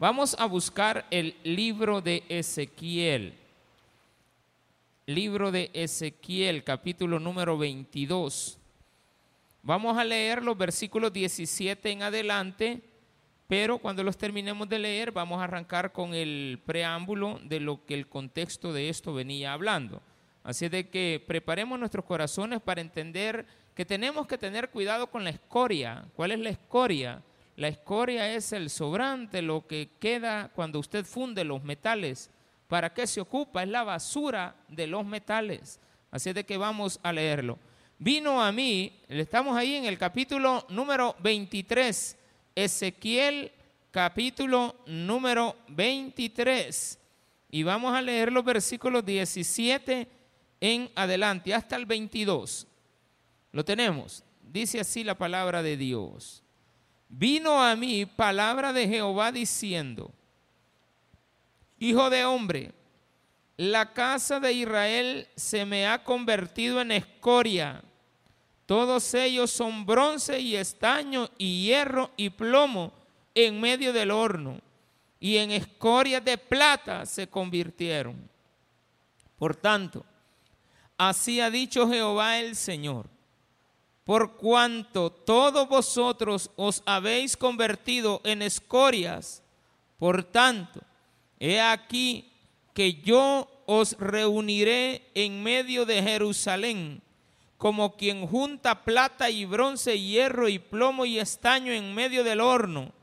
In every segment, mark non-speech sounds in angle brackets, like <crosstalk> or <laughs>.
Vamos a buscar el libro de Ezequiel. Libro de Ezequiel, capítulo número 22. Vamos a leer los versículos 17 en adelante, pero cuando los terminemos de leer vamos a arrancar con el preámbulo de lo que el contexto de esto venía hablando. Así de que preparemos nuestros corazones para entender que tenemos que tener cuidado con la escoria. ¿Cuál es la escoria? La escoria es el sobrante, lo que queda cuando usted funde los metales. ¿Para qué se ocupa? Es la basura de los metales. Así de que vamos a leerlo. Vino a mí, estamos ahí en el capítulo número 23, Ezequiel capítulo número 23. Y vamos a leer los versículos 17 en adelante, hasta el 22. Lo tenemos. Dice así la palabra de Dios vino a mí palabra de Jehová diciendo, Hijo de hombre, la casa de Israel se me ha convertido en escoria. Todos ellos son bronce y estaño y hierro y plomo en medio del horno. Y en escoria de plata se convirtieron. Por tanto, así ha dicho Jehová el Señor por cuanto todos vosotros os habéis convertido en escorias. Por tanto, he aquí que yo os reuniré en medio de Jerusalén, como quien junta plata y bronce, hierro y plomo y estaño en medio del horno,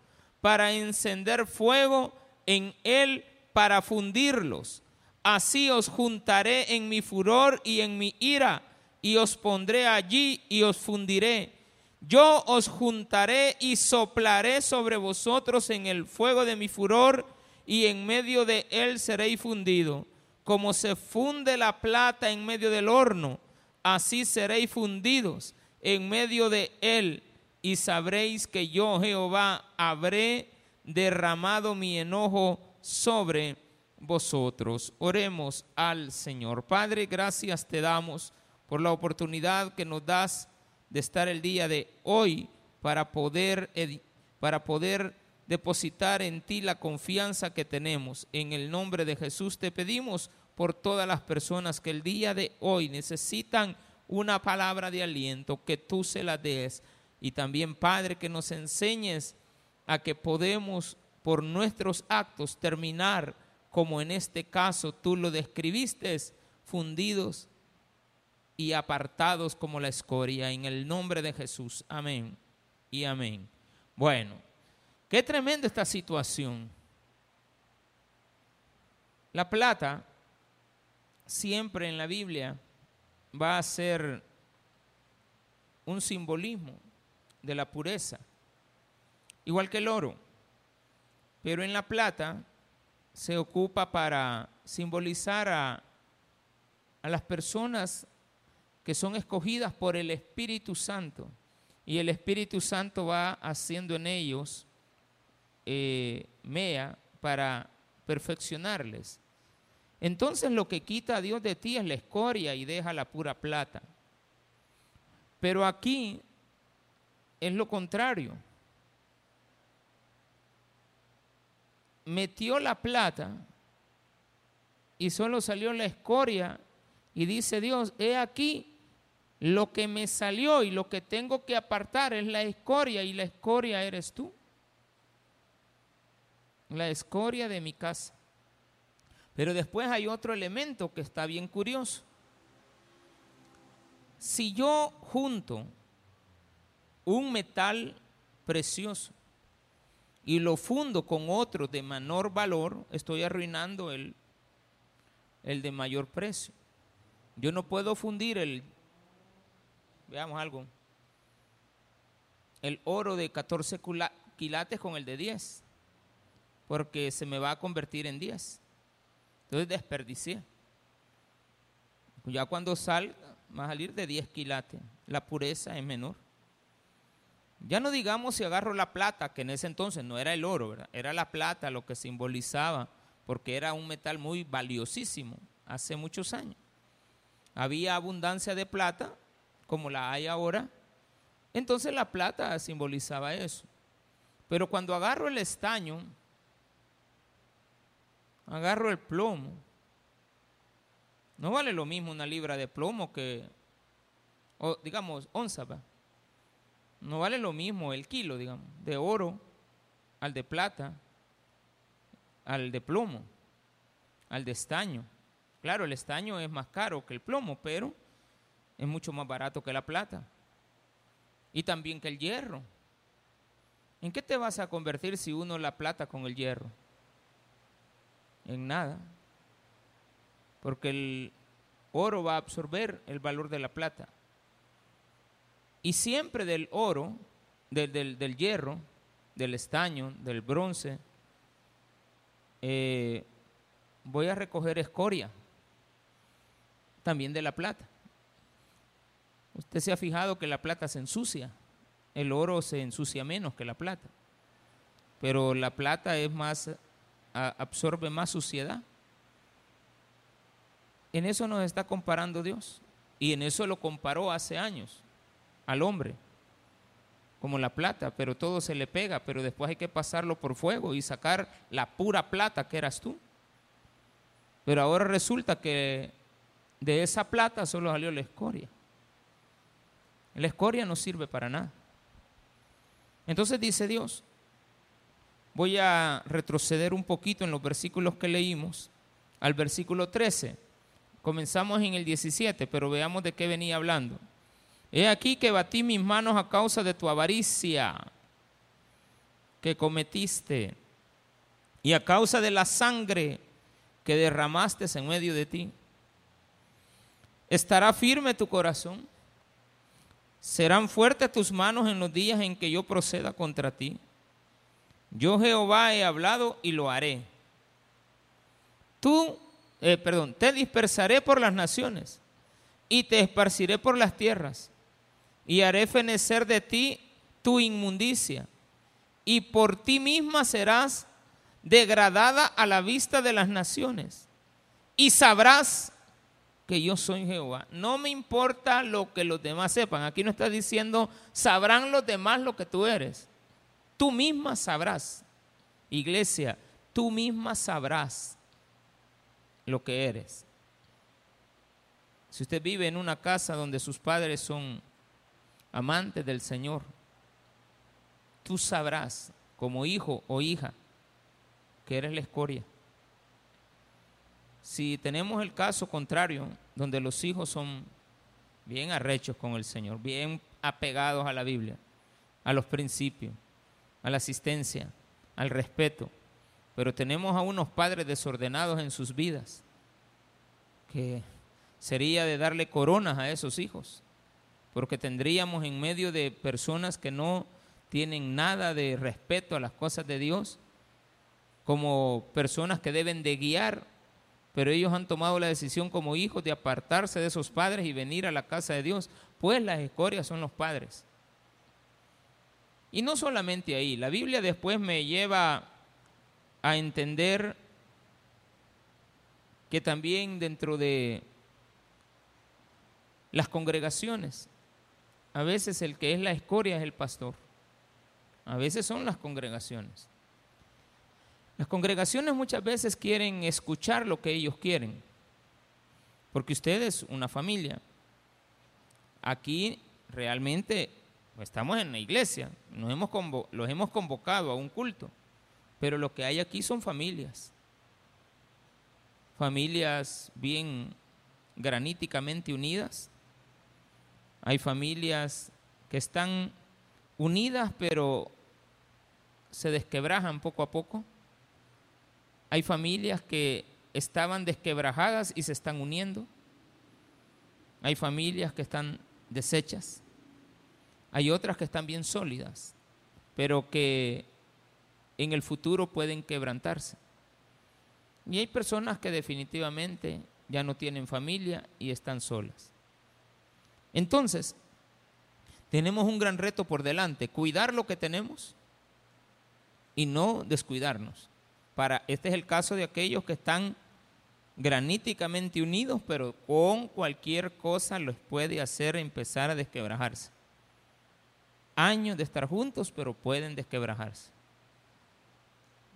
para encender fuego en él para fundirlos. Así os juntaré en mi furor y en mi ira y os pondré allí y os fundiré. Yo os juntaré y soplaré sobre vosotros en el fuego de mi furor y en medio de él seréis fundido. Como se funde la plata en medio del horno, así seréis fundidos en medio de él y sabréis que yo Jehová habré derramado mi enojo sobre vosotros. Oremos al Señor. Padre, gracias te damos por la oportunidad que nos das de estar el día de hoy para poder, para poder depositar en ti la confianza que tenemos. En el nombre de Jesús te pedimos por todas las personas que el día de hoy necesitan una palabra de aliento, que tú se la des. Y también, Padre, que nos enseñes a que podemos por nuestros actos terminar como en este caso tú lo describiste, fundidos y apartados como la escoria, en el nombre de Jesús. Amén y amén. Bueno, qué tremenda esta situación. La plata siempre en la Biblia va a ser un simbolismo de la pureza, igual que el oro. Pero en la plata se ocupa para simbolizar a, a las personas que son escogidas por el Espíritu Santo. Y el Espíritu Santo va haciendo en ellos eh, mea para perfeccionarles. Entonces lo que quita a Dios de ti es la escoria y deja la pura plata. Pero aquí es lo contrario. Metió la plata y solo salió la escoria y dice Dios, he aquí lo que me salió y lo que tengo que apartar es la escoria y la escoria eres tú. La escoria de mi casa. Pero después hay otro elemento que está bien curioso. Si yo junto un metal precioso y lo fundo con otro de menor valor, estoy arruinando el, el de mayor precio. Yo no puedo fundir el Veamos algo. El oro de 14 quilates con el de 10, porque se me va a convertir en 10. Entonces desperdicié. Ya cuando salga, va a salir de 10 quilates. La pureza es menor. Ya no digamos si agarro la plata, que en ese entonces no era el oro, era la plata lo que simbolizaba, porque era un metal muy valiosísimo hace muchos años. Había abundancia de plata como la hay ahora, entonces la plata simbolizaba eso. Pero cuando agarro el estaño, agarro el plomo. No vale lo mismo una libra de plomo que, o digamos, onza, No vale lo mismo el kilo, digamos, de oro al de plata, al de plomo, al de estaño. Claro, el estaño es más caro que el plomo, pero es mucho más barato que la plata. Y también que el hierro. ¿En qué te vas a convertir si uno la plata con el hierro? En nada. Porque el oro va a absorber el valor de la plata. Y siempre del oro, del, hierro, del estaño, del bronce, eh, voy a recoger escoria, también de la plata. Usted se ha fijado que la plata se ensucia, el oro se ensucia menos que la plata, pero la plata es más, absorbe más suciedad. En eso nos está comparando Dios y en eso lo comparó hace años al hombre, como la plata, pero todo se le pega, pero después hay que pasarlo por fuego y sacar la pura plata que eras tú. Pero ahora resulta que de esa plata solo salió la escoria. La escoria no sirve para nada. Entonces dice Dios, voy a retroceder un poquito en los versículos que leímos al versículo 13. Comenzamos en el 17, pero veamos de qué venía hablando. He aquí que batí mis manos a causa de tu avaricia que cometiste y a causa de la sangre que derramaste en medio de ti. ¿Estará firme tu corazón? ¿Serán fuertes tus manos en los días en que yo proceda contra ti? Yo Jehová he hablado y lo haré. Tú, eh, perdón, te dispersaré por las naciones y te esparciré por las tierras y haré fenecer de ti tu inmundicia y por ti misma serás degradada a la vista de las naciones y sabrás que yo soy Jehová. No me importa lo que los demás sepan. Aquí no está diciendo, sabrán los demás lo que tú eres. Tú misma sabrás. Iglesia, tú misma sabrás lo que eres. Si usted vive en una casa donde sus padres son amantes del Señor, tú sabrás como hijo o hija que eres la escoria si tenemos el caso contrario, donde los hijos son bien arrechos con el Señor, bien apegados a la Biblia, a los principios, a la asistencia, al respeto, pero tenemos a unos padres desordenados en sus vidas, que sería de darle coronas a esos hijos, porque tendríamos en medio de personas que no tienen nada de respeto a las cosas de Dios, como personas que deben de guiar pero ellos han tomado la decisión como hijos de apartarse de esos padres y venir a la casa de Dios, pues las escorias son los padres. Y no solamente ahí, la Biblia después me lleva a entender que también dentro de las congregaciones, a veces el que es la escoria es el pastor, a veces son las congregaciones. Las congregaciones muchas veces quieren escuchar lo que ellos quieren, porque usted es una familia. Aquí realmente estamos en la iglesia, nos hemos los hemos convocado a un culto, pero lo que hay aquí son familias, familias bien graníticamente unidas, hay familias que están unidas pero se desquebrajan poco a poco hay familias que estaban desquebrajadas y se están uniendo. Hay familias que están deshechas. Hay otras que están bien sólidas, pero que en el futuro pueden quebrantarse. Y hay personas que definitivamente ya no tienen familia y están solas. Entonces, tenemos un gran reto por delante, cuidar lo que tenemos y no descuidarnos para, este es el caso de aquellos que están graníticamente unidos, pero con cualquier cosa los puede hacer empezar a desquebrajarse. Años de estar juntos, pero pueden desquebrajarse.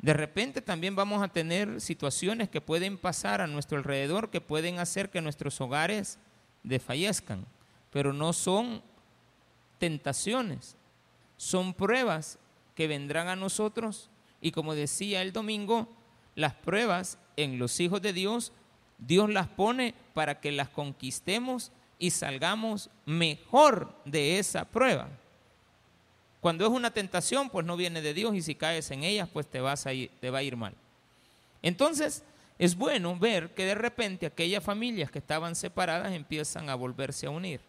De repente también vamos a tener situaciones que pueden pasar a nuestro alrededor que pueden hacer que nuestros hogares desfallezcan, pero no son tentaciones, son pruebas que vendrán a nosotros y como decía el domingo, las pruebas en los hijos de Dios, Dios las pone para que las conquistemos y salgamos mejor de esa prueba. Cuando es una tentación, pues no viene de Dios y si caes en ellas, pues te, vas a te va a ir mal. Entonces, es bueno ver que de repente aquellas familias que estaban separadas empiezan a volverse a unir.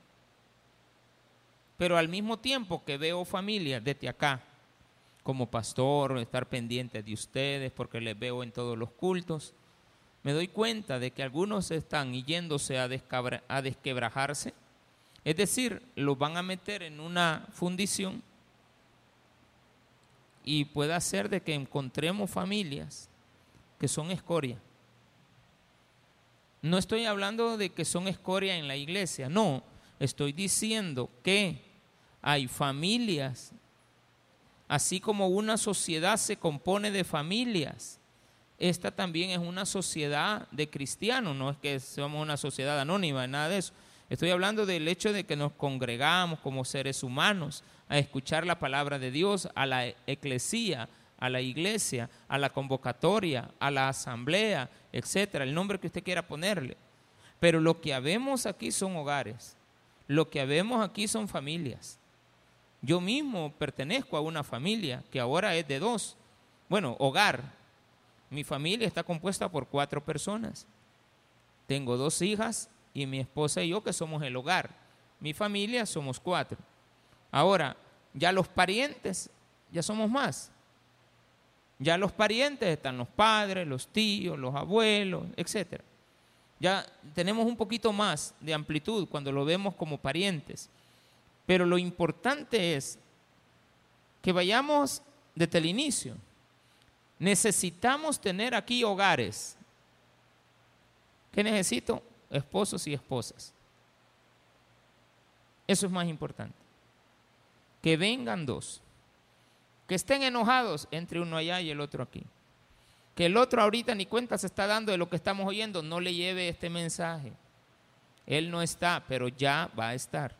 Pero al mismo tiempo que veo familias desde acá, como pastor, estar pendiente de ustedes porque les veo en todos los cultos, me doy cuenta de que algunos están yéndose a, a desquebrajarse, es decir, los van a meter en una fundición y puede ser de que encontremos familias que son escoria. No estoy hablando de que son escoria en la iglesia, no, estoy diciendo que hay familias, así como una sociedad se compone de familias, esta también es una sociedad de cristianos, no es que somos una sociedad anónima, nada de eso. Estoy hablando del hecho de que nos congregamos como seres humanos a escuchar la palabra de Dios, a la eclesía, a la iglesia, a la convocatoria, a la asamblea, etcétera, el nombre que usted quiera ponerle. Pero lo que habemos aquí son hogares, lo que habemos aquí son familias. Yo mismo pertenezco a una familia que ahora es de dos. Bueno, hogar. Mi familia está compuesta por cuatro personas. Tengo dos hijas y mi esposa y yo que somos el hogar. Mi familia somos cuatro. Ahora, ya los parientes, ya somos más. Ya los parientes están los padres, los tíos, los abuelos, etc. Ya tenemos un poquito más de amplitud cuando lo vemos como parientes. Pero lo importante es que vayamos desde el inicio. Necesitamos tener aquí hogares. ¿Qué necesito? esposos y esposas. Eso es más importante. Que vengan dos. Que estén enojados entre uno allá y el otro aquí. Que el otro ahorita ni cuenta se está dando de lo que estamos oyendo, no le lleve este mensaje. Él no está, pero ya va a estar.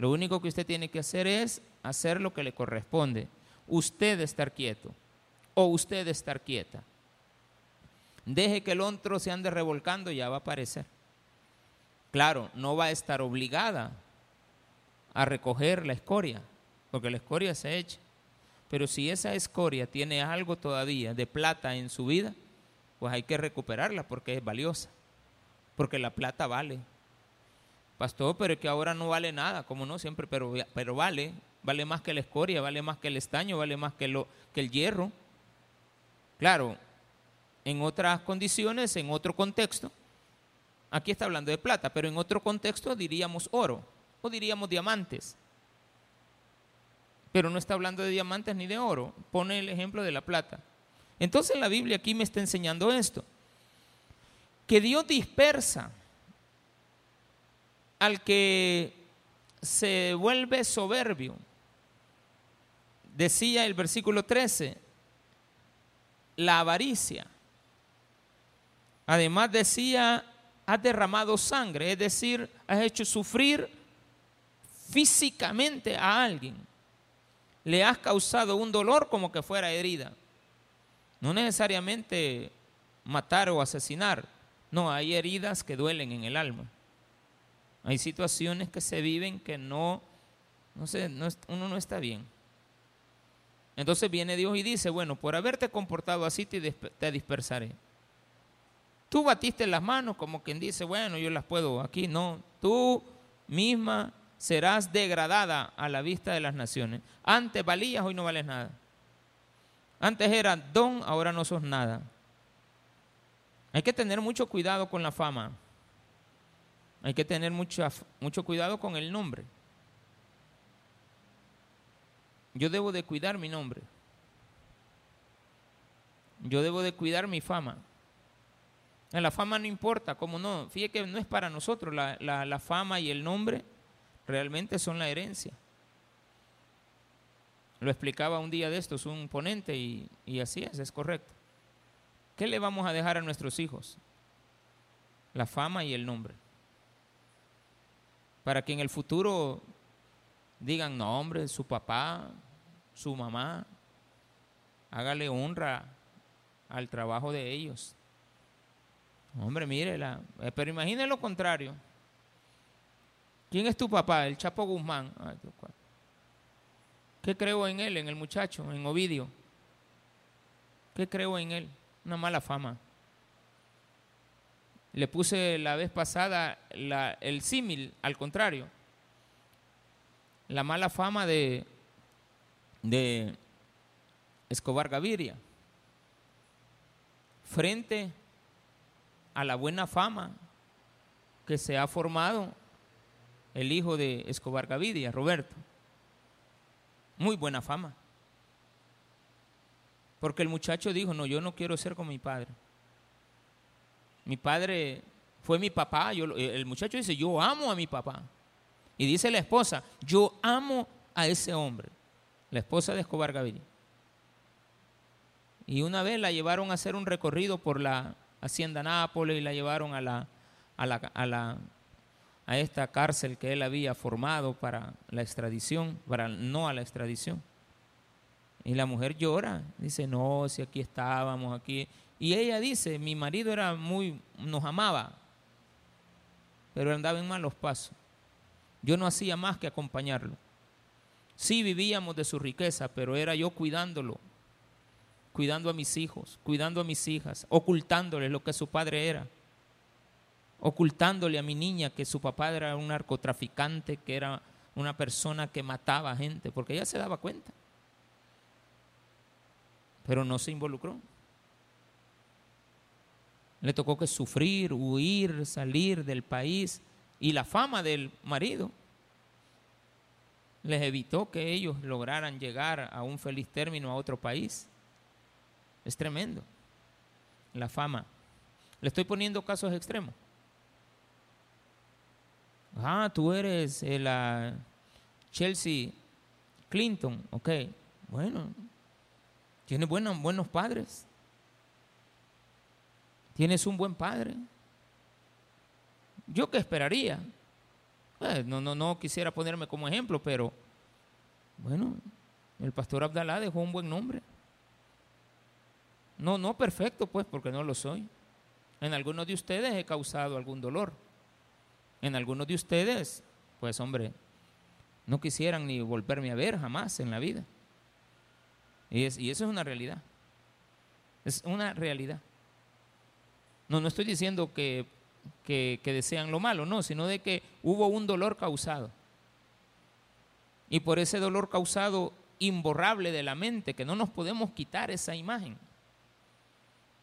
Lo único que usted tiene que hacer es hacer lo que le corresponde. Usted estar quieto o usted estar quieta. Deje que el otro se ande revolcando ya va a aparecer. Claro, no va a estar obligada a recoger la escoria, porque la escoria se echa. Pero si esa escoria tiene algo todavía de plata en su vida, pues hay que recuperarla porque es valiosa, porque la plata vale. Pastor, pero es que ahora no vale nada, como no siempre, pero, pero vale, vale más que la escoria, vale más que el estaño, vale más que, lo, que el hierro. Claro, en otras condiciones, en otro contexto. Aquí está hablando de plata, pero en otro contexto diríamos oro o diríamos diamantes. Pero no está hablando de diamantes ni de oro. Pone el ejemplo de la plata. Entonces la Biblia aquí me está enseñando esto. Que Dios dispersa al que se vuelve soberbio. Decía el versículo 13, la avaricia Además decía, has derramado sangre, es decir, has hecho sufrir físicamente a alguien. Le has causado un dolor como que fuera herida. No necesariamente matar o asesinar. No, hay heridas que duelen en el alma. Hay situaciones que se viven que no, no sé, uno no está bien. Entonces viene Dios y dice, bueno, por haberte comportado así te dispersaré. Tú batiste las manos como quien dice, bueno, yo las puedo aquí. No, tú misma serás degradada a la vista de las naciones. Antes valías, hoy no vales nada. Antes era don, ahora no sos nada. Hay que tener mucho cuidado con la fama. Hay que tener mucho, mucho cuidado con el nombre. Yo debo de cuidar mi nombre. Yo debo de cuidar mi fama. La fama no importa, ¿cómo no? Fíjate que no es para nosotros, la, la fama y el nombre realmente son la herencia. Lo explicaba un día de estos un ponente y, y así es, es correcto. ¿Qué le vamos a dejar a nuestros hijos? La fama y el nombre. Para que en el futuro digan, no hombre, su papá, su mamá, hágale honra al trabajo de ellos. Hombre, mírela. Eh, pero imagine lo contrario. ¿Quién es tu papá? El Chapo Guzmán. ¿Qué creo en él, en el muchacho, en Ovidio? ¿Qué creo en él? Una mala fama. Le puse la vez pasada el símil, al contrario. La mala fama de, de Escobar Gaviria frente a la buena fama que se ha formado el hijo de Escobar Gaviria, Roberto. Muy buena fama. Porque el muchacho dijo, no, yo no quiero ser como mi padre. Mi padre fue mi papá. El muchacho dice, yo amo a mi papá. Y dice la esposa, yo amo a ese hombre. La esposa de Escobar Gaviria. Y una vez la llevaron a hacer un recorrido por la Hacienda Nápoles y la llevaron a a la, a la a esta cárcel que él había formado para la extradición, para no a la extradición. Y la mujer llora, dice, no, si aquí estábamos, aquí. Y ella dice, mi marido era muy, nos amaba, pero andaba en malos pasos. Yo no hacía más que acompañarlo. Sí vivíamos de su riqueza, pero era yo cuidándolo, cuidando a mis hijos, cuidando a mis hijas, ocultándoles lo que su padre era ocultándole a mi niña que su papá era un narcotraficante, que era una persona que mataba gente, porque ella se daba cuenta. Pero no se involucró. Le tocó que sufrir, huir, salir del país y la fama del marido les evitó que ellos lograran llegar a un feliz término a otro país. Es tremendo. La fama. Le estoy poniendo casos extremos. Ah, tú eres eh, la Chelsea Clinton. Ok, bueno. Tienes buenos, buenos padres. Tienes un buen padre. ¿Yo qué esperaría? Eh, no, no, no quisiera ponerme como ejemplo, pero bueno, el pastor Abdalá dejó un buen nombre. No, no perfecto, pues, porque no lo soy. En algunos de ustedes he causado algún dolor en algunos de ustedes, pues hombre, no quisieran ni volverme a ver jamás en la vida. Y, eso es una realidad. Es una realidad. No, no estoy diciendo que, que, desean lo malo, no, sino de que hubo un dolor causado. Y por ese dolor causado imborrable de la mente, que no nos podemos quitar esa imagen.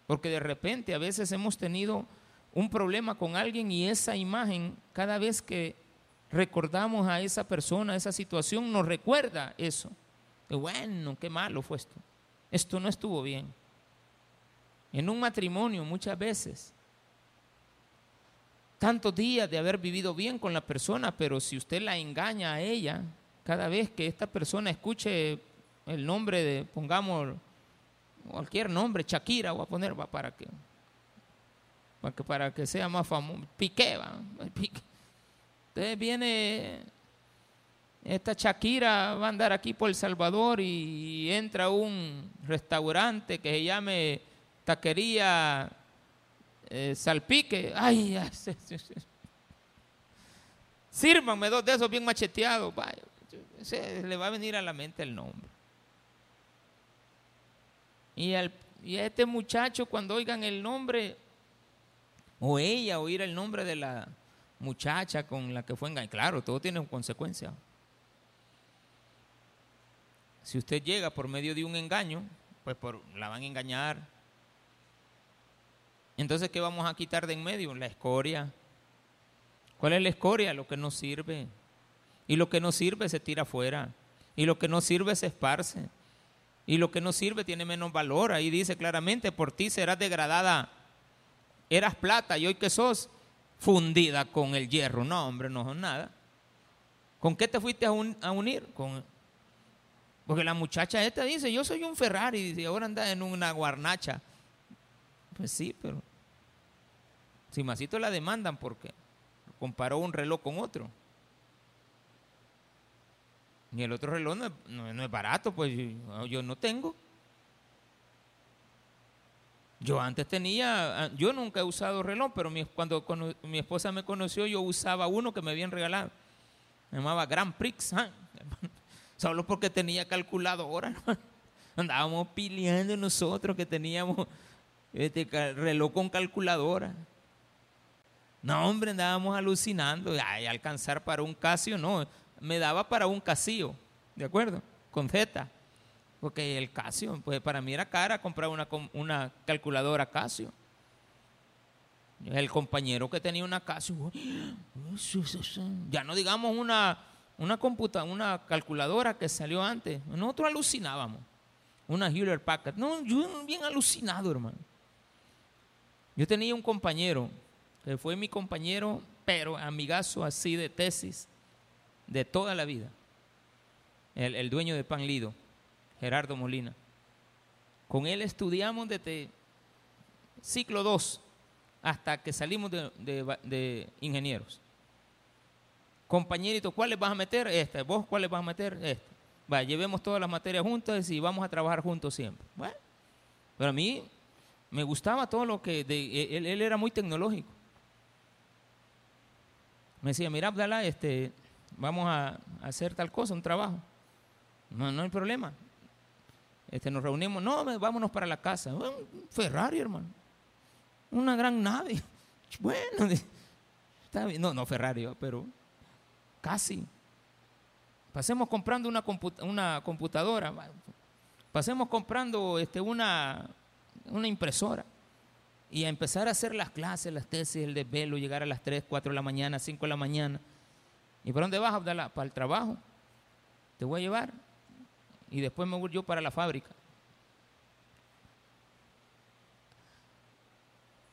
Porque de repente a veces hemos tenido un problema con alguien y esa imagen, cada vez que recordamos a esa persona, a esa situación, nos recuerda eso. Bueno, qué malo fue esto. Esto no estuvo bien. En un matrimonio muchas veces, tantos días de haber vivido bien con la persona, pero si usted la engaña a ella, cada vez que esta persona escuche el nombre de, pongamos cualquier nombre, Shakira, voy a poner, para que para que, para que sea más famoso. Piqué, va. Entonces viene esta Shakira, va a andar aquí por El Salvador y entra a un restaurante que se llame Taquería eh, Salpique. Ay, sírvanme dos de esos bien macheteados. Vaya, se le va a venir a la mente el nombre. Y, al, y a este muchacho, cuando oigan el nombre, o ella oír el nombre de la muchacha con la que fue engañada. Claro, todo tiene consecuencia. Si usted llega por medio de un engaño, pues por, la van a engañar. Entonces, ¿qué vamos a quitar de en medio? La escoria. ¿Cuál es la escoria? Lo que no sirve. Y lo que no sirve se tira afuera. Y lo que no sirve se esparce. Y lo que no sirve tiene menos valor. Ahí dice claramente, por ti serás degradada eras plata y hoy que sos fundida con el hierro. No, hombre, no son nada. ¿Con qué te fuiste a, unir? Con, Porque la muchacha esta dice, yo soy un Ferrari y ahora anda en una guarnacha. Pues sí, pero si masito la demandan porque comparó un reloj con otro. Y el otro reloj no es, barato, pues yo, no tengo. Yo antes tenía, ah, yo nunca he usado reloj, pero cuando, mi esposa me conoció yo usaba uno que me habían regalado. Me llamaba Grand Prix, ¿ah? <laughs> solo porque tenía calculadora. <laughs> Andábamos peleando nosotros que teníamos este reloj con calculadora. No, hombre, andábamos alucinando. Ay, alcanzar para un Casio, no me daba para un Casio, ¿de acuerdo? Con Z. Porque el Casio, pues para mí era cara comprar una, una calculadora Casio. El compañero que tenía una Casio, ya no digamos una, una, computa, una calculadora que salió antes. Nosotros alucinábamos. Una Hewlett Packard. No, yo bien alucinado, hermano. Yo tenía un compañero, que fue mi compañero, pero amigazo así de tesis de toda la vida. El, dueño de Pan Lido, Gerardo Molina. Con él estudiamos desde ciclo 2 hasta que salimos de, ingenieros. Compañerito, ¿cuáles vas a meter? Este. ¿Vos cuáles vas a meter? Este. Va, llevemos todas las materias juntas y vamos a trabajar juntos siempre. Bueno, pero a mí me gustaba todo lo que... él, él, era muy tecnológico. Me decía, mira, Abdalá, este, vamos a hacer tal cosa, un trabajo. No, no hay problema. Este, nos reunimos, no, vámonos para la casa. Un Ferrari, hermano. Una gran nave. <laughs> Bueno. <laughs> No, no Ferrari, pero casi. Pasemos comprando una, una computadora. Pasemos comprando este, una, una impresora. Y a empezar a hacer las clases, las tesis, el desvelo, llegar a las 3, 4 de la mañana, 5 de la mañana ¿Y para dónde vas, Abdalá? Para el trabajo. Te voy a llevar. Y después me voy yo para la fábrica.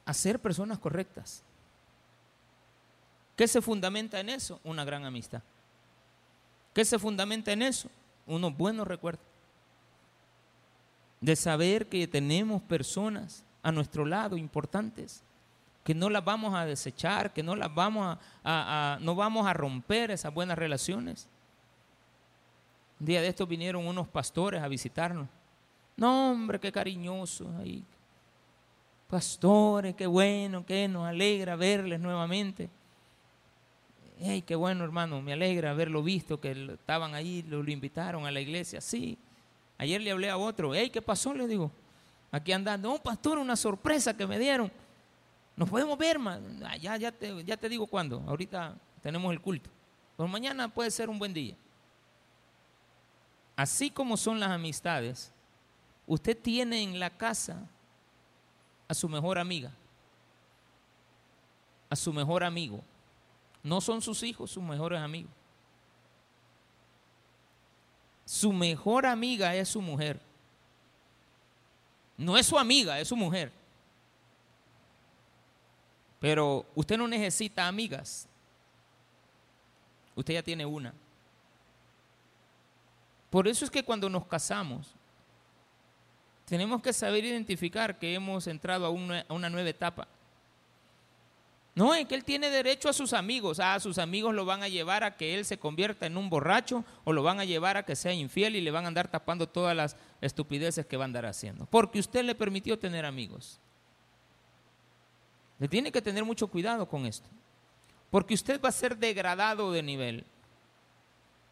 Hacer personas correctas. ¿Qué se fundamenta en eso? Una gran amistad. ¿Qué se fundamenta en eso? Unos buenos recuerdos. De saber que tenemos personas a nuestro lado importantes que no las vamos a desechar, que no las vamos a, no vamos a romper esas buenas relaciones. Un día de estos vinieron unos pastores a visitarnos. No, hombre, qué cariñoso ahí. Pastores, qué bueno, qué nos alegra verles nuevamente. Hey, qué bueno, hermano, me alegra haberlo visto, que estaban ahí, lo, lo invitaron a la iglesia. Sí. Ayer le hablé a otro, hey, ¿qué pasó? Le digo, aquí andando, un pastor, una sorpresa que me dieron. Nos podemos ver. Ah, ya, ya, te, ya te digo cuándo. Ahorita tenemos el culto. Pero mañana puede ser un buen día. Así como son las amistades, usted tiene en la casa a su mejor amiga, a su mejor amigo. No son sus hijos sus mejores amigos. Su mejor amiga es su mujer. No es su amiga, es su mujer. Pero usted no necesita amigas. Usted ya tiene una. Por eso es que cuando nos casamos, tenemos que saber identificar que hemos entrado a una, nueva etapa. No, es que él tiene derecho a sus amigos. Ah, sus amigos lo van a llevar a que él se convierta en un borracho o lo van a llevar a que sea infiel y le van a andar tapando todas las estupideces que va a andar haciendo. Porque usted le permitió tener amigos. Le tiene que tener mucho cuidado con esto. Porque usted va a ser degradado de nivel.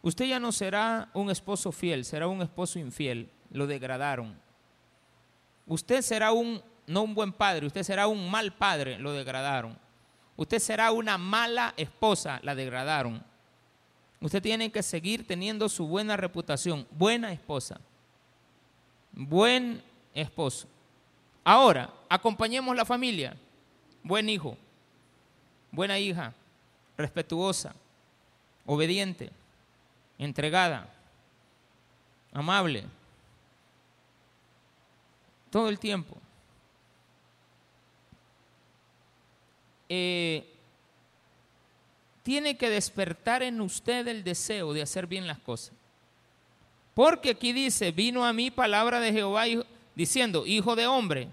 Usted ya no será un esposo fiel, será un esposo infiel. Lo degradaron. Usted será un, no un buen padre, usted será un mal padre, lo degradaron. Usted será una mala esposa, la degradaron. Usted tiene que seguir teniendo su buena reputación, buena esposa, buen esposo. Ahora, acompañemos la familia buen hijo, buena hija, respetuosa, obediente, entregada, amable, todo el tiempo. Eh, tiene que despertar en usted el deseo de hacer bien las cosas. Porque aquí dice, vino a mí palabra de Jehová diciendo, hijo de hombre,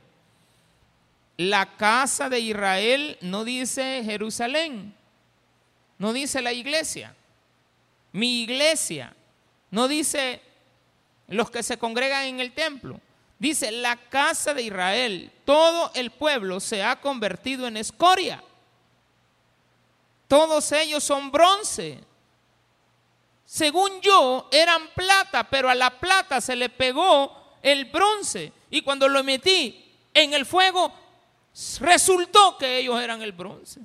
la casa de Israel no dice Jerusalén, no dice la iglesia, mi iglesia, no dice los que se congregan en el templo, dice la casa de Israel, todo el pueblo se ha convertido en escoria. Todos ellos son bronce. Según yo, eran plata, pero a la plata se le pegó el bronce. Y cuando lo metí en el fuego, resultó que ellos eran el bronce.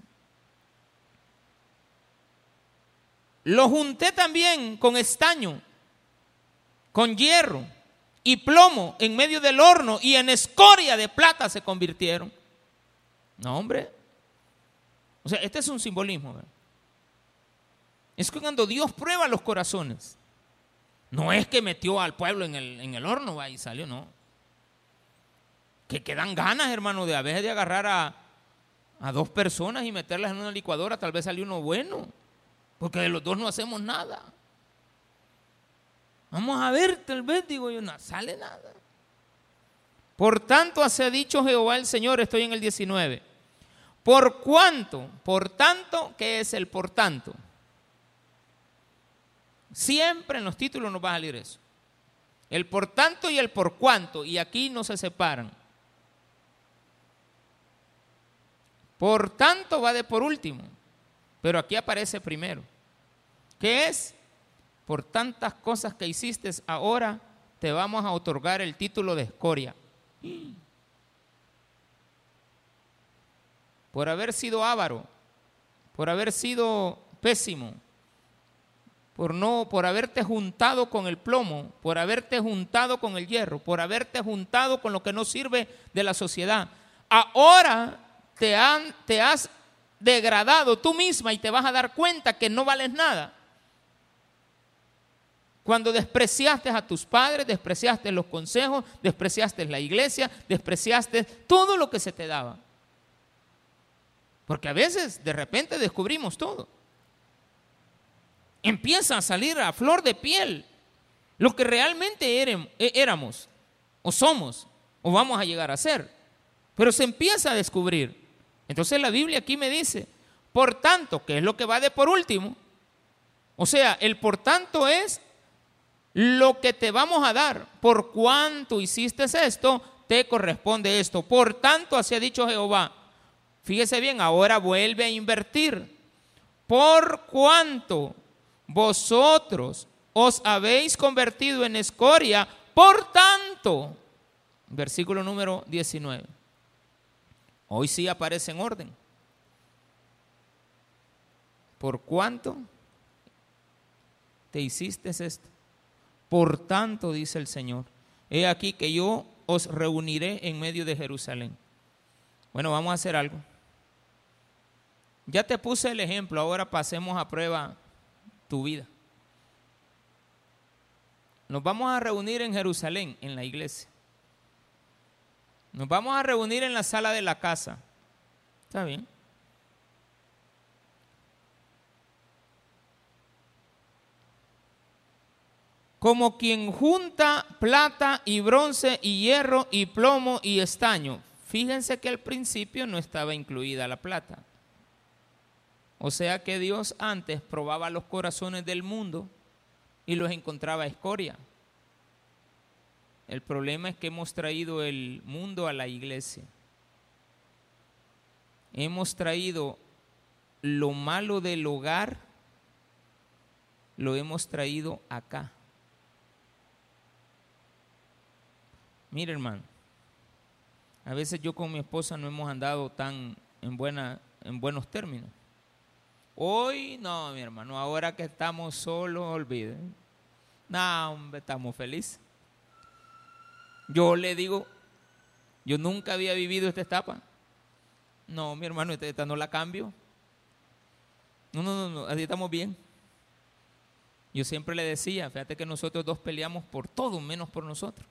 Lo junté también con estaño, con hierro y plomo en medio del horno y en escoria de plata se convirtieron. No, hombre. O sea, este es un simbolismo. Es que cuando Dios prueba los corazones, no es que metió al pueblo en el, en el horno y salió, no. Que quedan ganas, hermano, de a veces de agarrar a, a dos personas y meterlas en una licuadora, tal vez salió uno bueno, porque de los dos no hacemos nada. Vamos a ver, tal vez, digo yo, no sale nada. Por tanto, ha dicho Jehová el Señor, estoy en el 19. Por cuánto, por tanto, ¿qué es el por tanto? Siempre en los títulos nos va a salir eso. El por tanto y el por cuánto, y aquí no se separan. Por tanto va de por último, pero aquí aparece primero. ¿Qué es? por tantas cosas que hiciste, ahora te vamos a otorgar el título de escoria. Por haber sido avaro, por haber sido pésimo, por no, por haberte juntado con el plomo, por haberte juntado con el hierro, por haberte juntado con lo que no sirve de la sociedad. Ahora te, han, te has degradado tú misma y te vas a dar cuenta que no vales nada. Cuando despreciaste a tus padres, despreciaste los consejos, despreciaste la iglesia, despreciaste todo lo que se te daba. Porque a veces de repente descubrimos todo. Empieza a salir a flor de piel lo que realmente e, éramos, o somos, o vamos a llegar a ser. Pero se empieza a descubrir. Entonces la Biblia aquí me dice, por tanto, que es lo que va de por último. O sea, el por tanto es lo que te vamos a dar, por cuanto hiciste esto, te corresponde esto. Por tanto, así ha dicho Jehová. Fíjese bien, ahora vuelve a invertir. Por cuanto vosotros os habéis convertido en escoria, por tanto, versículo número 19. Hoy sí aparece en orden. Por cuanto te hiciste esto. Por tanto, dice el Señor, he aquí que yo os reuniré en medio de Jerusalén. Bueno, vamos a hacer algo. Ya te puse el ejemplo, ahora pasemos a prueba tu vida. Nos vamos a reunir en Jerusalén, en la iglesia. Nos vamos a reunir en la sala de la casa. ¿Está bien? como quien junta plata y bronce y hierro y plomo y estaño. Fíjense que al principio no estaba incluida la plata. O sea que Dios antes probaba los corazones del mundo y los encontraba escoria. El problema es que hemos traído el mundo a la iglesia. Hemos traído lo malo del hogar, lo hemos traído acá. Mire, hermano, a veces yo con mi esposa no hemos andado tan en, buena, en buenos términos. Hoy no, mi hermano, ahora que estamos solos, olviden. No, hombre, estamos felices. Yo le digo, yo nunca había vivido esta etapa. No, mi hermano, esta etapa no la cambio. No, no, no, no, así estamos bien. Yo siempre le decía, fíjate que nosotros dos peleamos por todo menos por nosotros.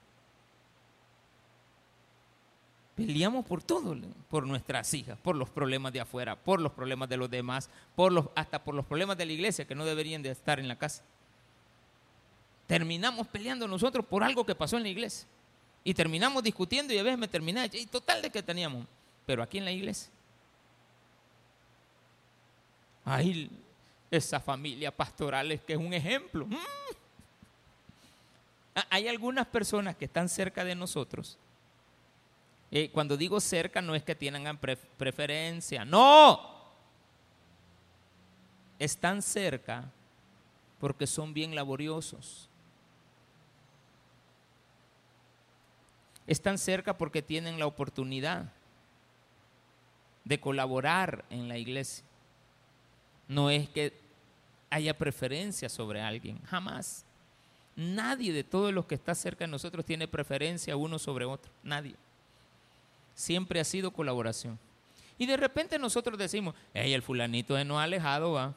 Peleamos por todo, por nuestras hijas, por los problemas de afuera, por los problemas de los demás, por los, hasta por los problemas de la iglesia que no deberían de estar en la casa. terminamos peleando nosotros por algo que pasó en la iglesia. Y terminamos discutiendo y a veces me terminé, y total de que teníamos. Pero aquí en la iglesia. Hay esa familia pastoral que es un ejemplo. Mm. Hay algunas personas que están cerca de nosotros. Eh, cuando digo cerca no es que tengan preferencia, no. Están cerca porque son bien laboriosos. Están cerca porque tienen la oportunidad de colaborar en la iglesia. No es que haya preferencia sobre alguien, jamás. Nadie de todos los que está cerca de nosotros tiene preferencia uno sobre otro, nadie. Siempre ha sido colaboración. Y de repente nosotros decimos, hey, el fulanito no ha alejado, va.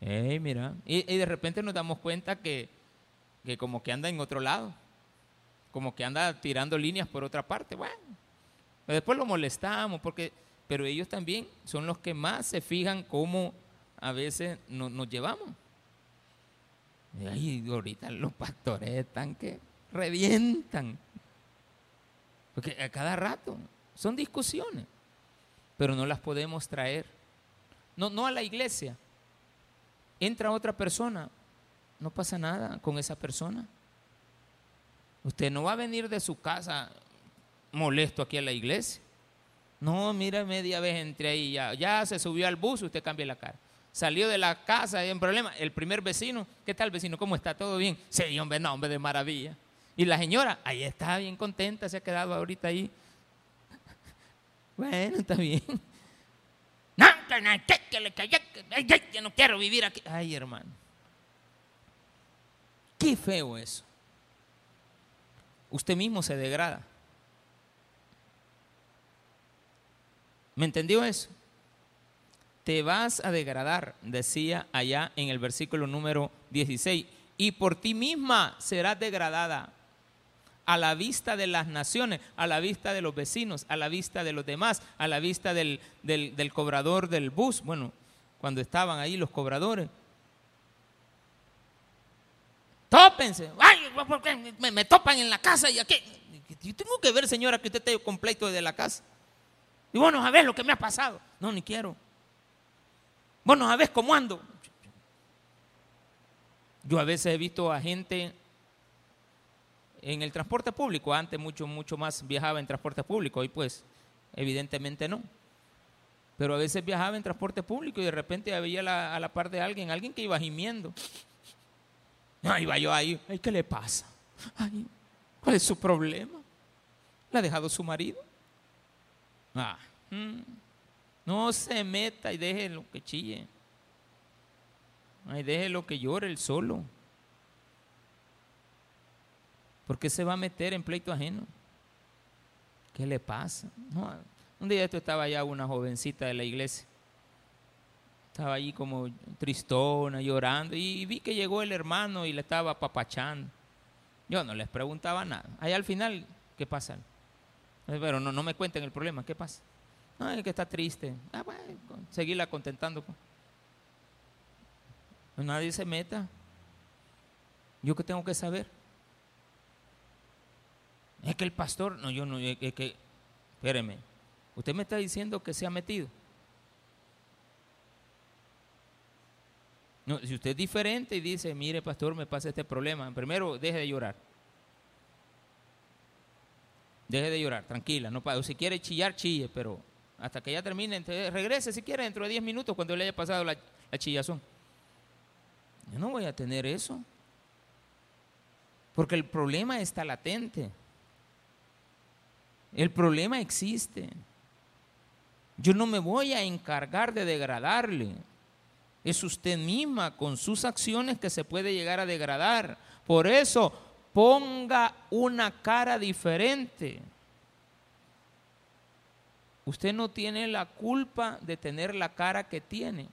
Hey, mira. Y, de repente nos damos cuenta que, que como que anda en otro lado, como que anda tirando líneas por otra parte. Bueno, después lo molestamos, porque, pero ellos también son los que más se fijan cómo a veces nos llevamos. Y ahorita los pastores están que revientan. Porque a cada rato son discusiones, pero no las podemos traer. No, no a la iglesia. Entra otra persona, no pasa nada con esa persona. Usted no va a venir de su casa molesto aquí a la iglesia. No, mira, media vez entre ahí, ya, ya se subió al bus, usted cambia la cara salió de la casa, hay un problema. El primer vecino, ¿qué tal vecino? ¿Cómo está? ¿Todo bien? Sí, hombre, no, hombre, de maravilla. Y la señora, ahí está bien contenta, se ha quedado ahorita ahí. <laughs> Bueno, está bien. No, no quiero vivir aquí. Ay, hermano. Qué feo eso. Usted mismo se degrada. ¿Me entendió eso? te vas a degradar, decía allá en el versículo número 16, y por ti misma serás degradada a la vista de las naciones, a la vista de los vecinos, a la vista de los demás, a la vista del, cobrador del bus, bueno, cuando estaban ahí los cobradores. Tópense, ay, me, me topan en la casa y aquí. Yo tengo que ver, señora, que usted esté completo de la casa. Y bueno, a ver lo que me ha pasado. No, ni quiero. Bueno, ¿sabes cómo ando? Yo a veces he visto a gente en el transporte público, antes mucho, mucho más viajaba en transporte público, hoy pues evidentemente no. Pero a veces viajaba en transporte público y de repente había a la par de alguien, alguien que iba gimiendo. Ahí iba yo ahí, ¿qué le pasa? ¿Cuál es su problema? ¿Le ha dejado su marido? Ah, mm. No se meta y deje lo que chille. Ay, deje lo que llore el solo. ¿Por qué se va a meter en pleito ajeno? ¿Qué le pasa? un día esto estaba ya una jovencita de la iglesia. Estaba allí como tristona, llorando, y vi que llegó el hermano y le estaba apapachando. Yo no les preguntaba nada. Ahí al final, ¿qué pasa? Pero no, no me cuenten el problema, ¿qué pasa? Ay, que está triste. Ah, bueno, seguirla contentando. Pues. pues nadie se meta. ¿Yo qué tengo que saber? Es que el pastor, no, yo no, es que, espéreme, usted me está diciendo que se ha metido. No, si usted es diferente y dice, mire pastor, me pasa este problema, primero deje de llorar. Deje de llorar, tranquila, no o si quiere chillar, chille, pero hasta que ya termine. regrese si quiere dentro de 10 minutos cuando le haya pasado la, chillazón. Yo no voy a tener eso. Porque el problema está latente. El problema existe. Yo no me voy a encargar de degradarle. Es usted misma con sus acciones que se puede llegar a degradar. Por eso, ponga una cara diferente. Usted no tiene la culpa de tener la cara que tiene.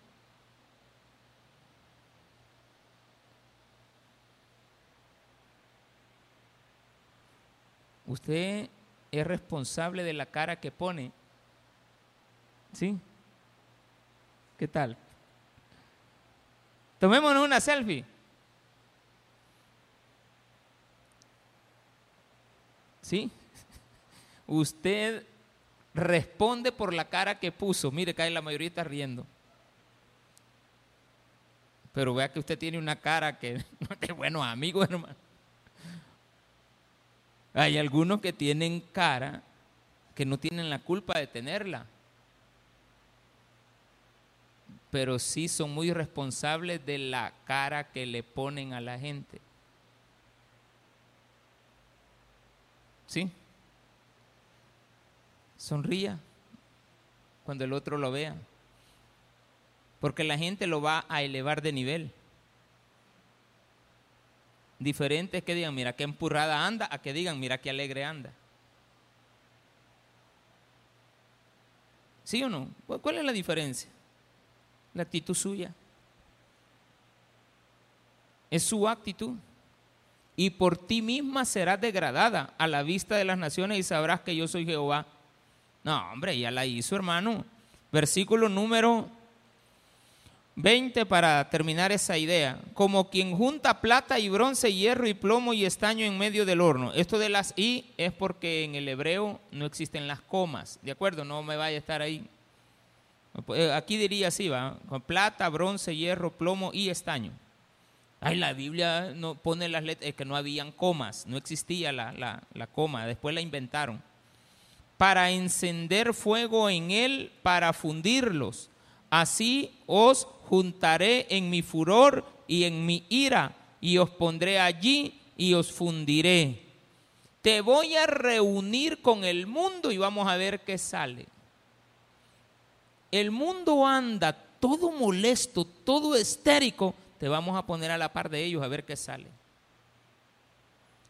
Usted es responsable de la cara que pone. ¿Sí? ¿Qué tal? Tomémonos una selfie. ¿Sí? <laughs> Usted responde por la cara que puso. Mire, cae la mayoría está riendo. Pero vea que usted tiene una cara que <laughs> no es de buenos amigos, hermano. Hay algunos que tienen cara que no tienen la culpa de tenerla. Pero sí son muy responsables de la cara que le ponen a la gente. ¿Sí? Sonría cuando el otro lo vea. Porque la gente lo va a elevar de nivel. Diferente es que digan, mira qué empurrada anda, a que digan, mira qué alegre anda. ¿Sí o no? ¿Cuál es la diferencia? La actitud suya. Es su actitud. Y por ti misma serás degradada a la vista de las naciones y sabrás que yo soy Jehová. No, hombre, ya la hizo, hermano. Versículo número 20 para terminar esa idea. Como quien junta plata y bronce, hierro y plomo y estaño en medio del horno. Esto de las i es porque en el hebreo no existen las comas. ¿De acuerdo? No me vaya a estar ahí. Eh, aquí diría así, va. Con plata, bronce, hierro, plomo y estaño. Ay, la Biblia no pone las letras, que no habían comas, no existía la, la coma, después la inventaron. Para encender fuego en él, para fundirlos. Así os juntaré en mi furor y en mi ira, y os pondré allí y os fundiré. Te voy a reunir con el mundo y vamos a ver qué sale. El mundo anda todo molesto, todo estérico, te vamos a poner a la par de ellos a ver qué sale.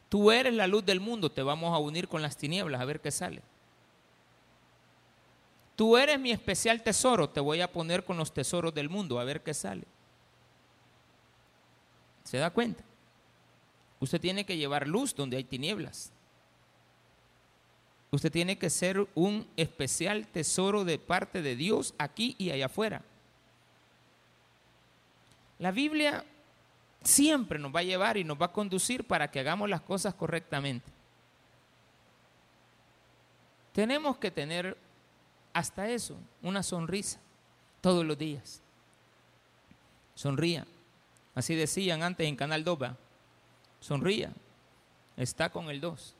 Tú eres la luz del mundo, te vamos a unir con las tinieblas a ver qué sale. Tú eres mi especial tesoro, te voy a poner con los tesoros del mundo, a ver qué sale. ¿Se da cuenta? Usted tiene que llevar luz donde hay tinieblas. Usted tiene que ser un especial tesoro de parte de Dios aquí y allá afuera. La Biblia siempre nos va a llevar y nos va a conducir para que hagamos las cosas correctamente. Tenemos que tener hasta eso, una sonrisa todos los días. Sonría. Así decían antes en Canal 2, sonría. Está con el 2.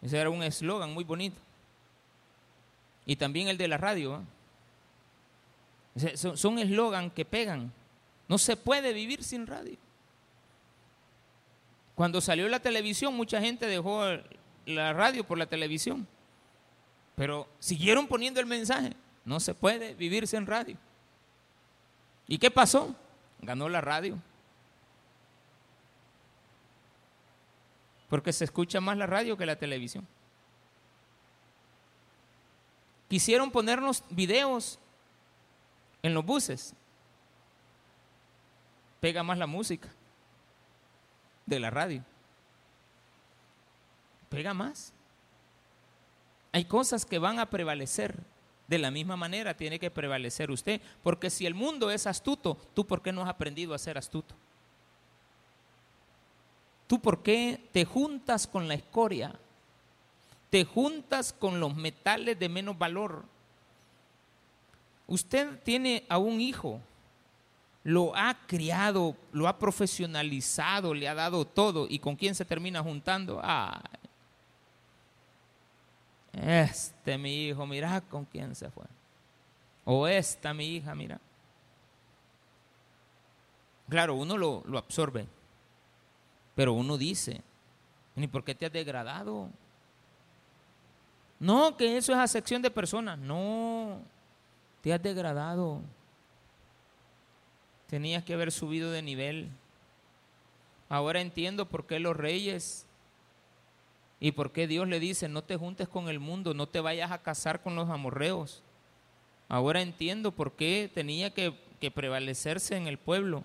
Ese era un eslogan muy bonito. Y también el de la radio. Son eslogan que pegan. No se puede vivir sin radio. Cuando salió la televisión, mucha gente dejó la radio por la televisión. Pero siguieron poniendo el mensaje. No se puede vivir sin radio. ¿Y qué pasó? Ganó la radio. Porque se escucha más la radio que la televisión. Quisieron ponernos videos en los buses. Pega más la música de la radio. Pega más. Hay cosas que van a prevalecer. De la misma manera tiene que prevalecer usted. Porque si el mundo es astuto, ¿tú por qué no has aprendido a ser astuto? ¿Tú por qué te juntas con la escoria? Te juntas con los metales de menos valor. Usted tiene a un hijo, lo ha criado, lo ha profesionalizado, le ha dado todo. ¿Y con quién se termina juntando? Ay, este mi hijo, mira con quién se fue. O esta mi hija, mira. Claro, uno lo, lo absorbe, pero uno dice, ¿y por qué te has degradado? No, que eso es acepción de personas. No, te has degradado. Tenías que haber subido de nivel. Ahora entiendo por qué los reyes ¿Y por qué Dios le dice, no te juntes con el mundo, no te vayas a casar con los amorreos? Ahora entiendo por qué tenía que, prevalecerse en el pueblo.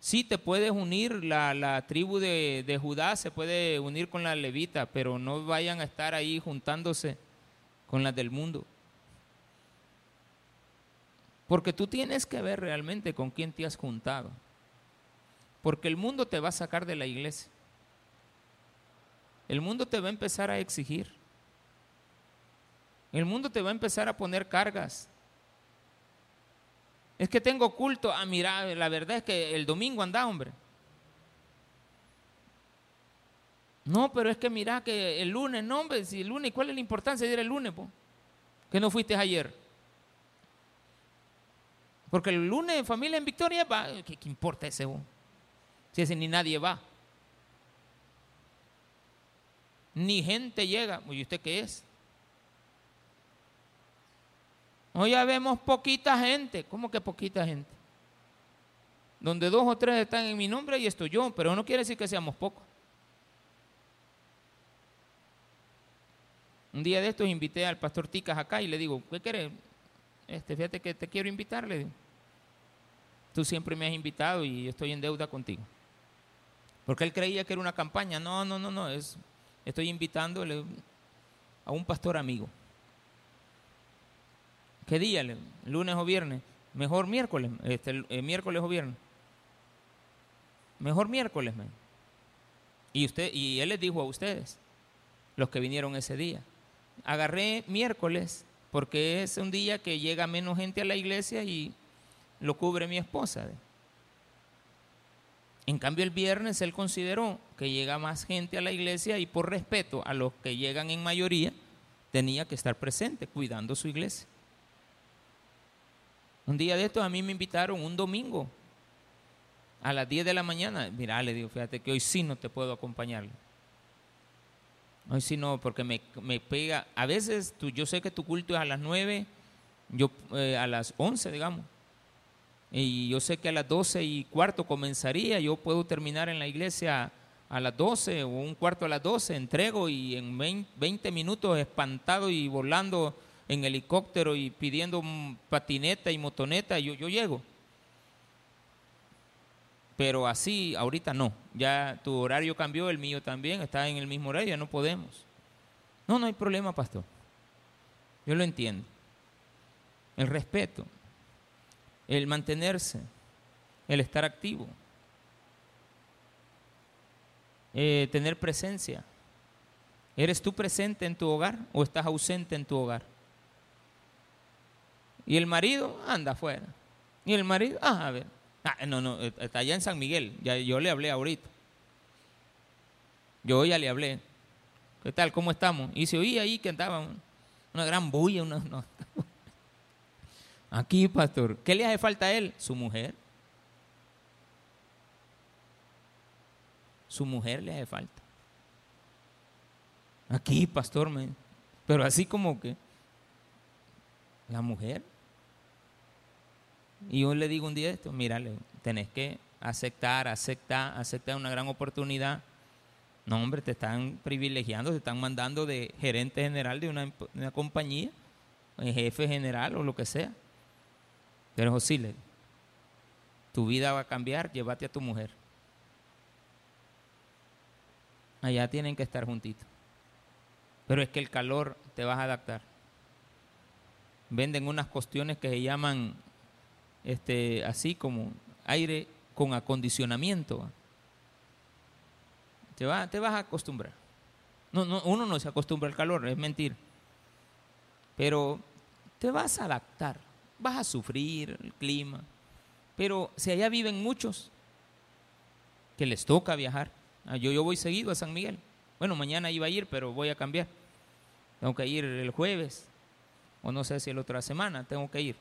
Sí, te puedes unir, la, tribu de, de, Judá se puede unir con la levita, pero no vayan a estar ahí juntándose con las del mundo. Porque tú tienes que ver realmente con quién te has juntado. Porque el mundo te va a sacar de la iglesia. El mundo te va a empezar a exigir. El mundo te va a empezar a poner cargas. Es que tengo culto. Ah, mira, la verdad es que el domingo anda, hombre. No, pero es que mira que el lunes, no, hombre, si el lunes, ¿cuál es la importancia de ir el lunes? Po? Que no fuiste ayer. Porque el lunes familia en Victoria va, ¿qué, importa ese? Si ese ni nadie va. Ni gente llega. ¿Y usted qué es? Hoy ya vemos poquita gente. ¿Cómo que poquita gente? Donde dos o tres están en mi nombre y estoy yo, pero no quiere decir que seamos pocos. Un día de estos invité al pastor Ticas acá y le digo, ¿qué quieres? Este, fíjate que te quiero invitar, le digo. Tú siempre me has invitado y estoy en deuda contigo. Porque él creía que era una campaña. No, no, no, no. Es, estoy invitándole a un pastor amigo. ¿Qué día? ¿Lunes o viernes? Mejor miércoles, este, eh, miércoles o viernes. Mejor miércoles, Y usted, y él les dijo a ustedes, los que vinieron ese día agarré miércoles porque es un día que llega menos gente a la iglesia y lo cubre mi esposa. En cambio el viernes él consideró que llega más gente a la iglesia y por respeto a los que llegan en mayoría tenía que estar presente cuidando su iglesia. Un día de estos a mí me invitaron un domingo a las 10 de la mañana. Mira, le digo, fíjate que hoy sí no te puedo acompañar. Hoy sí no, porque me, pega. A veces tú, yo sé que tu culto es a las 9, yo eh, a las 11, digamos. Y yo sé que a las 12 y cuarto comenzaría. Yo puedo terminar en la iglesia a las 12 o un cuarto a las 12. Entrego y en 20 minutos espantado y volando en helicóptero y pidiendo patineta y motoneta, yo, yo llego pero así ahorita no. Ya tu horario cambió, el mío también, está en el mismo horario, ya no podemos. No, no hay problema, pastor. Yo lo entiendo. El respeto, el mantenerse, el estar activo, eh, tener presencia. ¿Eres tú presente en tu hogar o estás ausente en tu hogar? Y el marido anda afuera. Y el marido, ah, a ver, Ah, no, no, eh, está allá en San Miguel. Ya, yo le hablé ahorita. Yo ya le hablé. ¿Qué tal? ¿Cómo estamos? Y se oía ahí que andaba una gran bulla. Una, <laughs> Aquí, pastor. ¿Qué le hace falta a él? Su mujer. Su mujer le hace falta. Aquí, pastor. Pero así como que la mujer. Y yo le digo un día esto, mira, tenés que aceptar, aceptar, aceptar una gran oportunidad. No, hombre, te están privilegiando, te están mandando de gerente general de una, compañía, jefe general o lo que sea. Pero José, tu vida va a cambiar, llévate a tu mujer. Allá tienen que estar juntitos. Pero es que el calor te vas a adaptar. Venden unas cuestiones que se llaman este, así como aire con acondicionamiento. Te, va, te vas a acostumbrar. No, no, uno no se acostumbra al calor, es mentir. Pero te vas a adaptar, vas a sufrir el clima. Pero si allá viven muchos que les toca viajar, ah, yo, yo voy seguido a San Miguel. Bueno, mañana iba a ir, pero voy a cambiar. Tengo que ir el jueves, o no sé si la otra semana, tengo que ir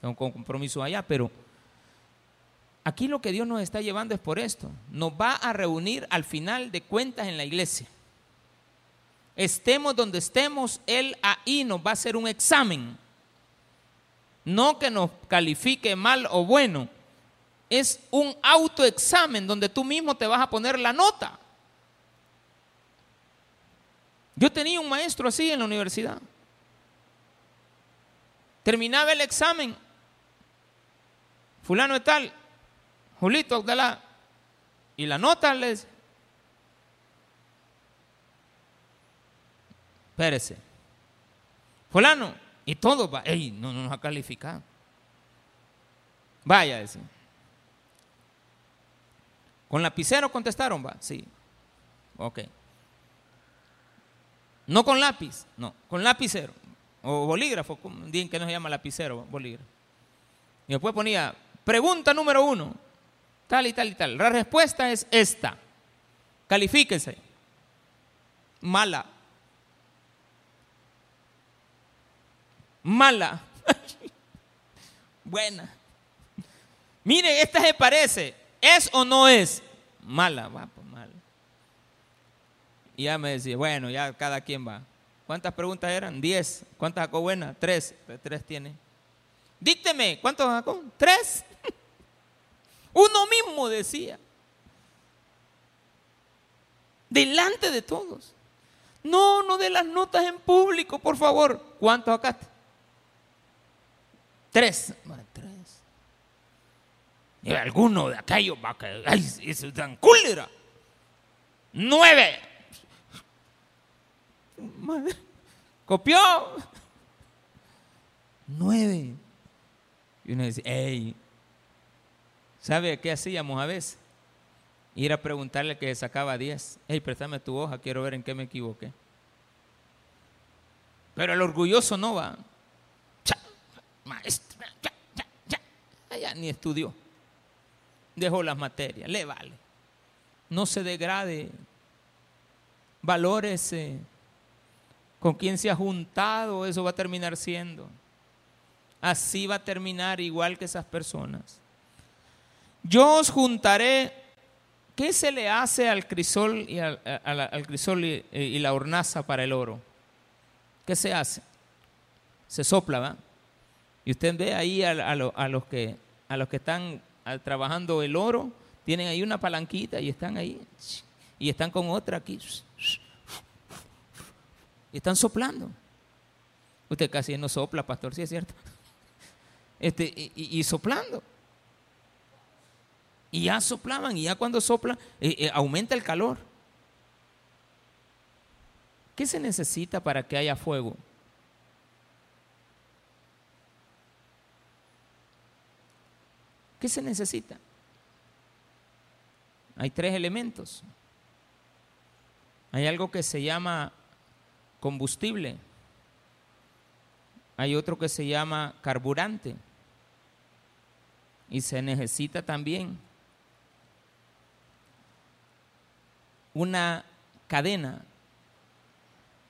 tengo compromiso allá, pero aquí lo que Dios nos está llevando es por esto. Nos va a reunir al final de cuentas en la iglesia. Estemos donde estemos, Él ahí nos va a hacer un examen. No que nos califique mal o bueno. Es un autoexamen donde tú mismo te vas a poner la nota. Yo tenía un maestro así en la universidad. Terminaba el examen fulano de tal, Julito Abdalá, y la nota les... Espérese. Fulano, y todo va, ey, no, no nos ha calificado. Vaya, decir. ¿Con lapicero contestaron? Va, sí. Ok. No con lápiz, no, con lapicero. O bolígrafo, dicen que no se llama lapicero, bolígrafo. Y después ponía, pregunta número uno, tal y tal y tal. La respuesta es esta. Califíquese. Mala. Mala. <laughs> Buena. Mire, esta se parece. ¿Es o no es? Mala, va, pues mala. Y ya me decía, bueno, ya cada quien va. ¿Cuántas preguntas eran? Diez. ¿Cuántas sacó buena? Tres. Tres tiene. Dícteme, ¿cuántos sacó? Tres. <laughs> Uno mismo decía. Delante de todos. No, no de las notas en público, por favor. ¿Cuántos acá? Tres. tres. Y alguno de aquellos va a caer. ¡Ay, eso es tan cólera! ¡Nueve! Madre. Copió. Nueve. Y uno dice, ¡ey! ¿Sabe qué hacíamos a veces? Ir a preguntarle que sacaba diez. ¡Ey, préstame tu hoja! Quiero ver en qué me equivoqué. Pero el orgulloso no va. Ya, ya, ya. Allá ni estudió dejó las materias, le vale. No se degrade, valórese con quien se ha juntado, eso va a terminar siendo. Así va a terminar igual que esas personas. Yo os juntaré. ¿Qué se le hace al crisol y, al, crisol y, la hornaza para el oro? ¿Qué se hace? Se sopla, ¿va? Y usted ve ahí a, los, que, a los que están trabajando el oro, tienen ahí una palanquita y están ahí. Y están con otra aquí. Y están soplando. Usted casi no sopla, pastor, sí es cierto. Este, y, soplando. Y ya soplaban, y ya cuando sopla, eh, eh, aumenta el calor. ¿Qué se necesita para que haya fuego? ¿Qué se necesita? Hay tres elementos. Hay algo que se llama combustible. Hay otro que se llama carburante. Y se necesita también una cadena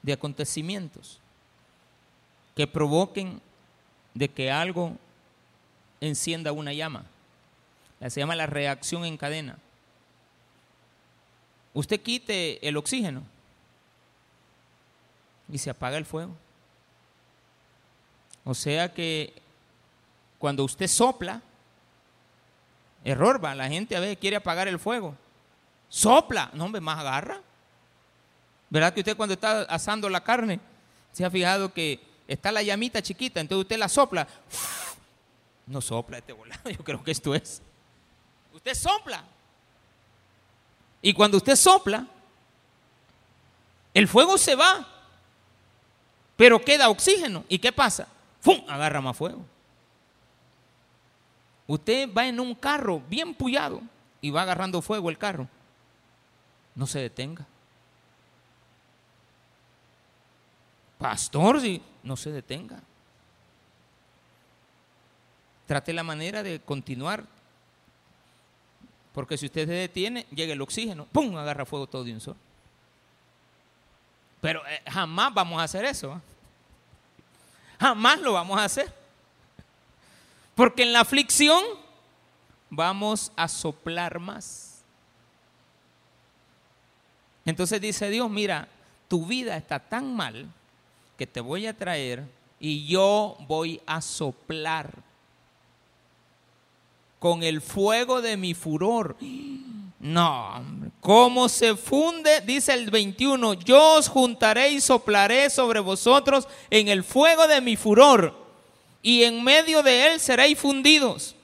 de acontecimientos que provoquen de que algo encienda una llama se llama la reacción en cadena. Usted quite el oxígeno y se apaga el fuego. O sea que cuando usted sopla, error va, la gente a veces quiere apagar el fuego. Sopla, no hombre, más agarra. ¿Verdad que usted cuando está asando la carne, se ha fijado que está la llamita chiquita, entonces usted la sopla? <laughs> No sopla este volado, <laughs> yo creo que esto es. Usted sopla. Y cuando usted sopla, el fuego se va, pero queda oxígeno. ¿Y qué pasa? ¡Fum! Agarra más fuego. Usted va en un carro bien pullado y va agarrando fuego el carro. No se detenga. Pastor, no se detenga. Trate la manera de continuar porque si usted se detiene, llega el oxígeno, ¡pum! agarra fuego todo de un sol. Pero eh, jamás vamos a hacer eso. ¿ah? Jamás lo vamos a hacer. Porque en la aflicción vamos a soplar más. Entonces dice Dios, mira, tu vida está tan mal que te voy a traer y yo voy a soplar con el fuego de mi furor. No, ¿cómo se funde? Dice el 21, yo os juntaré y soplaré sobre vosotros en el fuego de mi furor, y en medio de él seréis fundidos.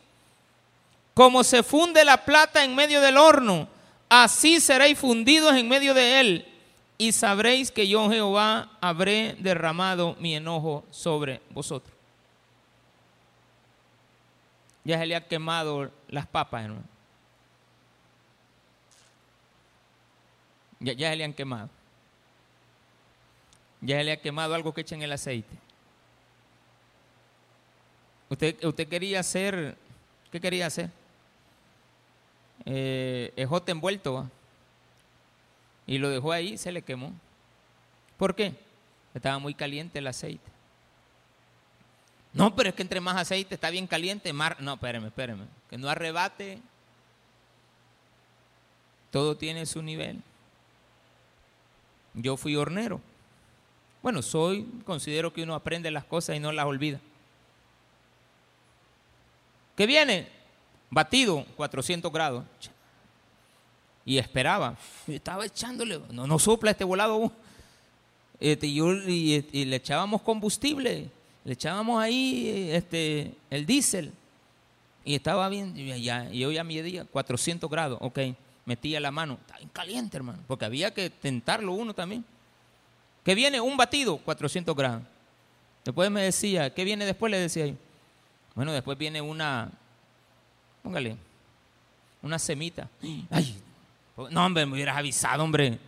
Como se funde la plata en medio del horno, así seréis fundidos en medio de él, y sabréis que yo Jehová habré derramado mi enojo sobre vosotros. Ya se le ha quemado las papas, hermano. Ya, se le han quemado. Ya le ha quemado algo que echen el aceite. Usted, usted quería hacer, ¿qué quería hacer? Eh, ejote envuelto. Y lo dejó ahí, se le quemó. ¿Por qué? Estaba muy caliente el aceite. No, pero es que entre más aceite está bien caliente, más... No, espéreme, espéreme. Que no arrebate. Todo tiene su nivel. Yo fui hornero. Bueno, soy, considero que uno aprende las cosas y no las olvida. ¿Qué viene? Batido, 400 grados. Y esperaba. <laughs> Estaba echándole, no, no sopla este volado. Este, y, y, le echábamos combustible, le echábamos ahí este, el diésel. Y estaba bien, ya, yo ya medía 400 grados. Ok, metía la mano. Estaba bien caliente, hermano, porque había que tentarlo uno también. ¿Qué viene? Un batido, 400 grados. Después me decía, ¿qué viene después? Le decía yo. Bueno, después viene una, póngale, una semita. Ay, no, hombre, me hubieras avisado, hombre.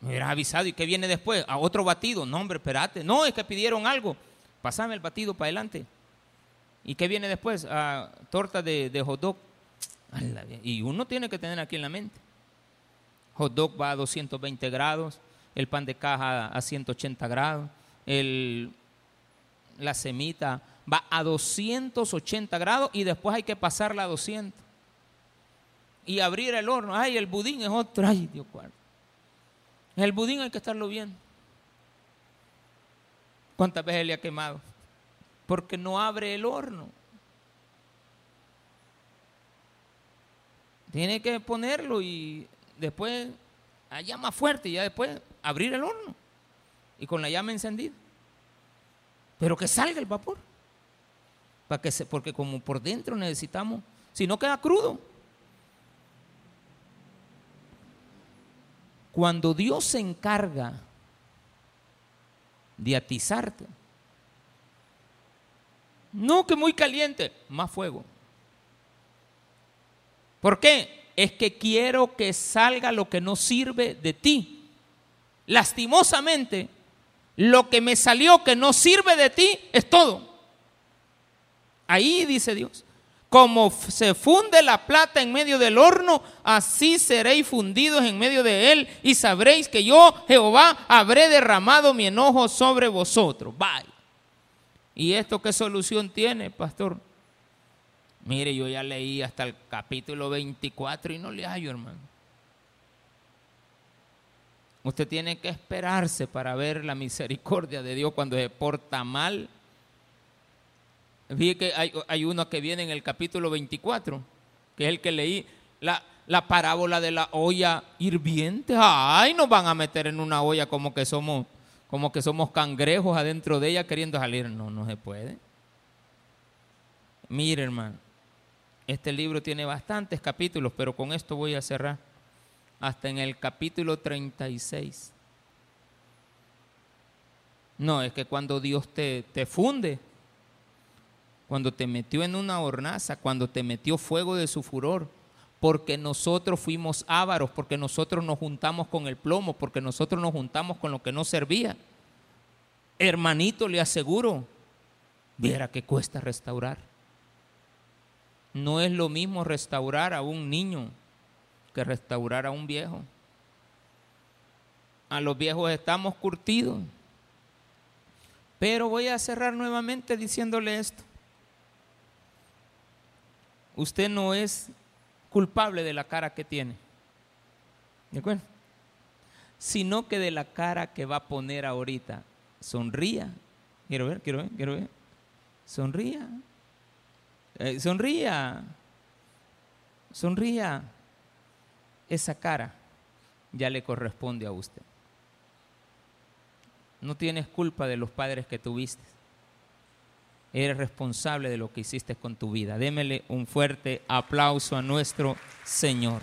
Me hubieras avisado. ¿Y qué viene después? A otro batido. No, hombre, espérate. No, es que pidieron algo. Pasame el batido para adelante. ¿Y qué viene después? A torta de, de hot dog. Y uno tiene que tener aquí en la mente. Hot dog va a 220 grados, el pan de caja a 180 grados, el la semita va a 280 grados y después hay que pasarla a 200. Y abrir el horno. Ay, el budín es otro. Ay, Dios guarda. El budín hay que estarlo viendo. ¿Cuántas veces le ha quemado? Porque no abre el horno. Tiene que ponerlo y después a llama fuerte y ya después abrir el horno. Y con la llama encendida pero que salga el vapor. Para que se, porque como por dentro necesitamos, si no queda crudo. Cuando Dios se encarga de atizarte, no que muy caliente, más fuego. ¿Por qué? Es que quiero que salga lo que no sirve de ti. Lastimosamente, lo que me salió que no sirve de ti es todo. Ahí dice Dios. Como se funde la plata en medio del horno, así seréis fundidos en medio de él y sabréis que yo, Jehová, habré derramado mi enojo sobre vosotros. Vaya. ¿Y esto qué solución tiene, pastor? Mire, yo ya leí hasta el capítulo 24 y no le hallo, hermano. Usted tiene que esperarse para ver la misericordia de Dios cuando se porta mal. Fíjate que hay, uno que viene en el capítulo 24, que es el que leí, la, la parábola de la olla hirviente. Ay, nos van a meter en una olla como que somos, como que somos cangrejos adentro de ella queriendo salir. No, no se puede. Mire, hermano, este libro tiene bastantes capítulos, pero con esto voy a cerrar hasta en el capítulo 36. No, es que cuando Dios te, te funde, cuando te metió en una hornaza, cuando te metió fuego de su furor, porque nosotros fuimos ávaros, porque nosotros nos juntamos con el plomo, porque nosotros nos juntamos con lo que no servía. Hermanito, le aseguro, viera que cuesta restaurar. No es lo mismo restaurar a un niño que restaurar a un viejo. A los viejos estamos curtidos. Pero voy a cerrar nuevamente diciéndole esto. Usted no es culpable de la cara que tiene. ¿De acuerdo? Sino que de la cara que va a poner ahorita. Sonría. Quiero ver, quiero ver, quiero ver. Sonría. Eh, sonría. Sonría esa cara ya le corresponde a usted. No tienes culpa de los padres que tuviste. Eres responsable de lo que hiciste con tu vida. Démele un fuerte aplauso a nuestro Señor.